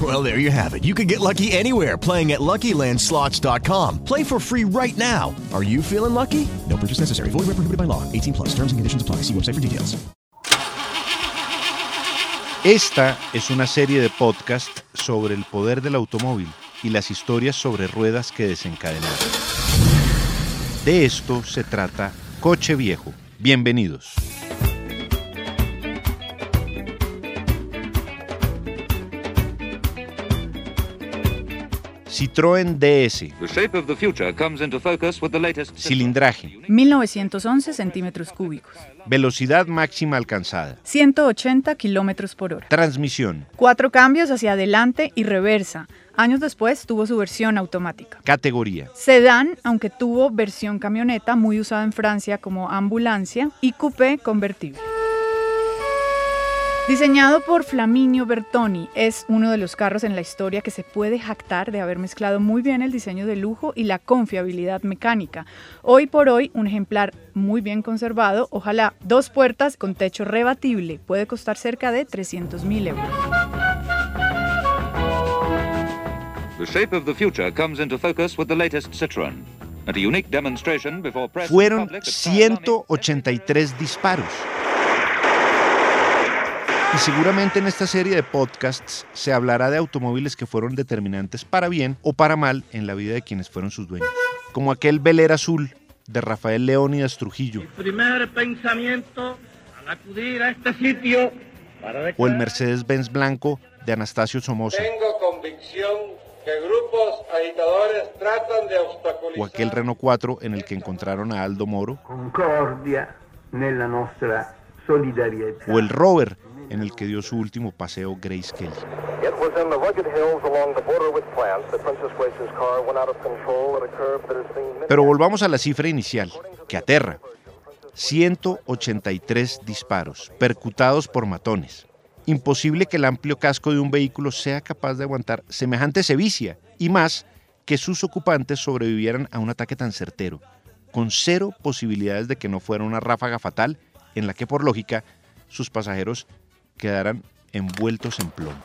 Well, there you have it. You can get lucky anywhere playing at LuckyLandSlots.com. Play for free right now. Are you feeling lucky? No purchase necessary. Void where prohibited by law. 18 plus. Terms and conditions apply. See website for details. Esta es una serie de podcast sobre el poder del automóvil y las historias sobre ruedas que desencadenaron. De esto se trata Coche Viejo. Bienvenidos. The latest cilindraje, 1911 centímetros cúbicos, velocidad máxima alcanzada, 180 kilómetros por hora, transmisión, cuatro cambios hacia adelante y reversa. Años después tuvo su versión automática. categoría, Sedán, aunque tuvo versión camioneta muy usada en Francia como ambulancia, y coupé convertible. Diseñado por Flaminio Bertoni, es uno de los carros en la historia que se puede jactar de haber mezclado muy bien el diseño de lujo y la confiabilidad mecánica. Hoy por hoy, un ejemplar muy bien conservado, ojalá dos puertas con techo rebatible, puede costar cerca de 300 mil euros. The shape of the future comes into focus with the latest Citroën. At a unique demonstration before press fueron public at Tire Lumley- 183 disparos. Y seguramente en esta serie de podcasts se hablará de automóviles que fueron determinantes para bien o para mal en la vida de quienes fueron sus dueños, como aquel Beler Azul de Rafael Leónidas Trujillo. Primer pensamiento al acudir a este sitio para o el Mercedes-Benz Blanco de Anastasio Somoza. Tengo convicción que grupos agitadores tratan de obstaculizar o aquel Renault 4 en el que encontraron a Aldo Moro. Concordia nella nostra solidarietà. o el Rover en el que dio su último paseo Grace Kelly. Pero volvamos a la cifra inicial, que aterra. 183 disparos, percutados por matones. Imposible que el amplio casco de un vehículo sea capaz de aguantar semejante sevicia, y más que sus ocupantes sobrevivieran a un ataque tan certero, con cero posibilidades de que no fuera una ráfaga fatal en la que por lógica sus pasajeros quedaran envueltos en plomo.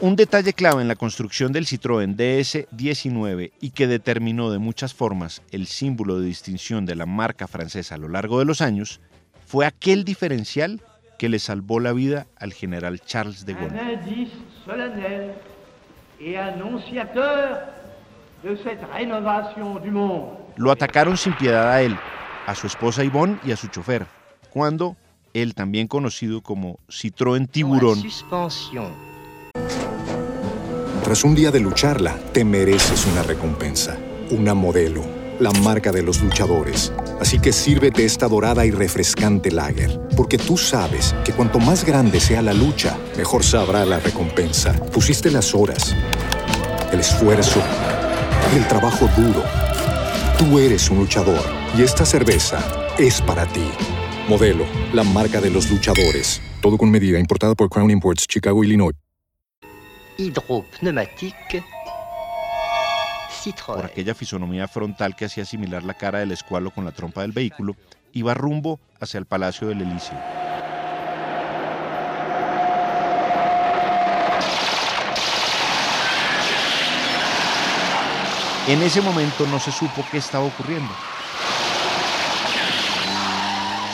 Un detalle clave en la construcción del Citroën DS-19 y que determinó de muchas formas el símbolo de distinción de la marca francesa a lo largo de los años fue aquel diferencial que le salvó la vida al general Charles de Gaulle. Lo atacaron sin piedad a él, a su esposa Yvonne y a su chofer, cuando el también conocido como Citroën Tiburón Tras un día de lucharla, te mereces una recompensa, una modelo, la marca de los luchadores. Así que sírvete esta dorada y refrescante lager, porque tú sabes que cuanto más grande sea la lucha, mejor sabrá la recompensa. Pusiste las horas, el esfuerzo, el trabajo duro. Tú eres un luchador y esta cerveza es para ti. Modelo, la marca de los luchadores. Todo con medida, importada por Crown Imports, Chicago, Illinois. hydropneumatique por Citroën. aquella fisonomía frontal que hacía similar la cara del escualo con la trompa del vehículo, iba rumbo hacia el Palacio del Elíseo. En ese momento no se supo qué estaba ocurriendo.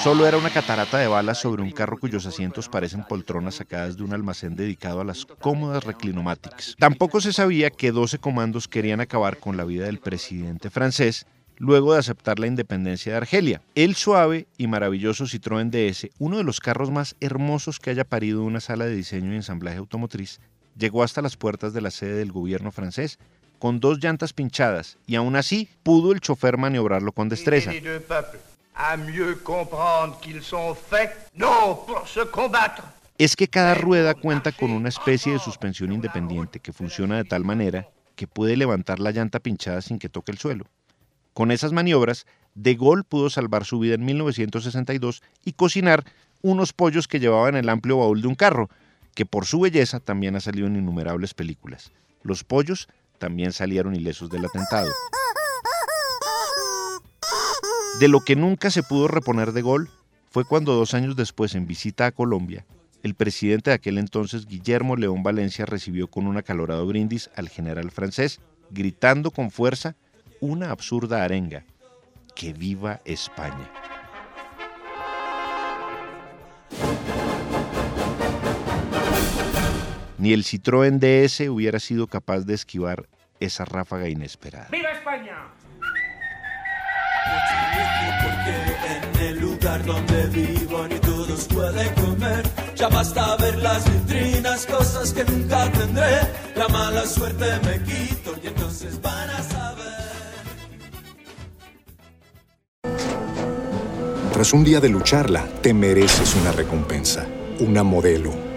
Solo era una catarata de balas sobre un carro cuyos asientos parecen poltronas sacadas de un almacén dedicado a las cómodas reclinomatics. Tampoco se sabía que 12 comandos querían acabar con la vida del presidente francés luego de aceptar la independencia de Argelia. El suave y maravilloso Citroën DS, uno de los carros más hermosos que haya parido una sala de diseño y ensamblaje automotriz, llegó hasta las puertas de la sede del gobierno francés con dos llantas pinchadas y aún así pudo el chofer maniobrarlo con destreza. Es que cada rueda cuenta con una especie de suspensión independiente que funciona de tal manera que puede levantar la llanta pinchada sin que toque el suelo. Con esas maniobras, De Gaulle pudo salvar su vida en 1962 y cocinar unos pollos que llevaba en el amplio baúl de un carro, que por su belleza también ha salido en innumerables películas. Los pollos también salieron ilesos del atentado. De lo que nunca se pudo reponer de Gaulle fue cuando dos años después, en visita a Colombia, el presidente de aquel entonces, Guillermo León Valencia, recibió con un acalorado brindis al general francés, gritando con fuerza una absurda arenga, que viva España. Ni el Citroën DS hubiera sido capaz de esquivar esa ráfaga inesperada. ¡Viva España! Porque en el lugar donde vivo ni todos pueden comer. Ya basta ver las vitrinas, cosas que nunca tendré. La mala suerte me quito y entonces van a saber. Tras un día de lucharla, te mereces una recompensa, una modelo,